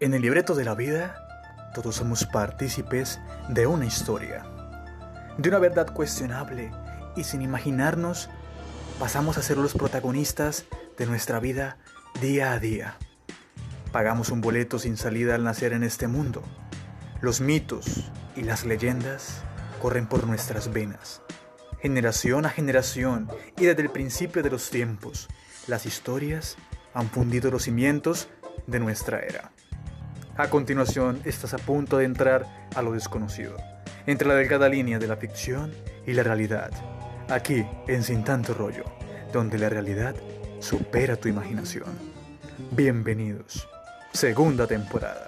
En el libreto de la vida, todos somos partícipes de una historia, de una verdad cuestionable y sin imaginarnos, pasamos a ser los protagonistas de nuestra vida día a día. Pagamos un boleto sin salida al nacer en este mundo. Los mitos y las leyendas corren por nuestras venas. Generación a generación y desde el principio de los tiempos, las historias han fundido los cimientos de nuestra era. A continuación, estás a punto de entrar a lo desconocido, entre la delgada línea de la ficción y la realidad, aquí en Sin Tanto Rollo, donde la realidad supera tu imaginación. Bienvenidos, segunda temporada.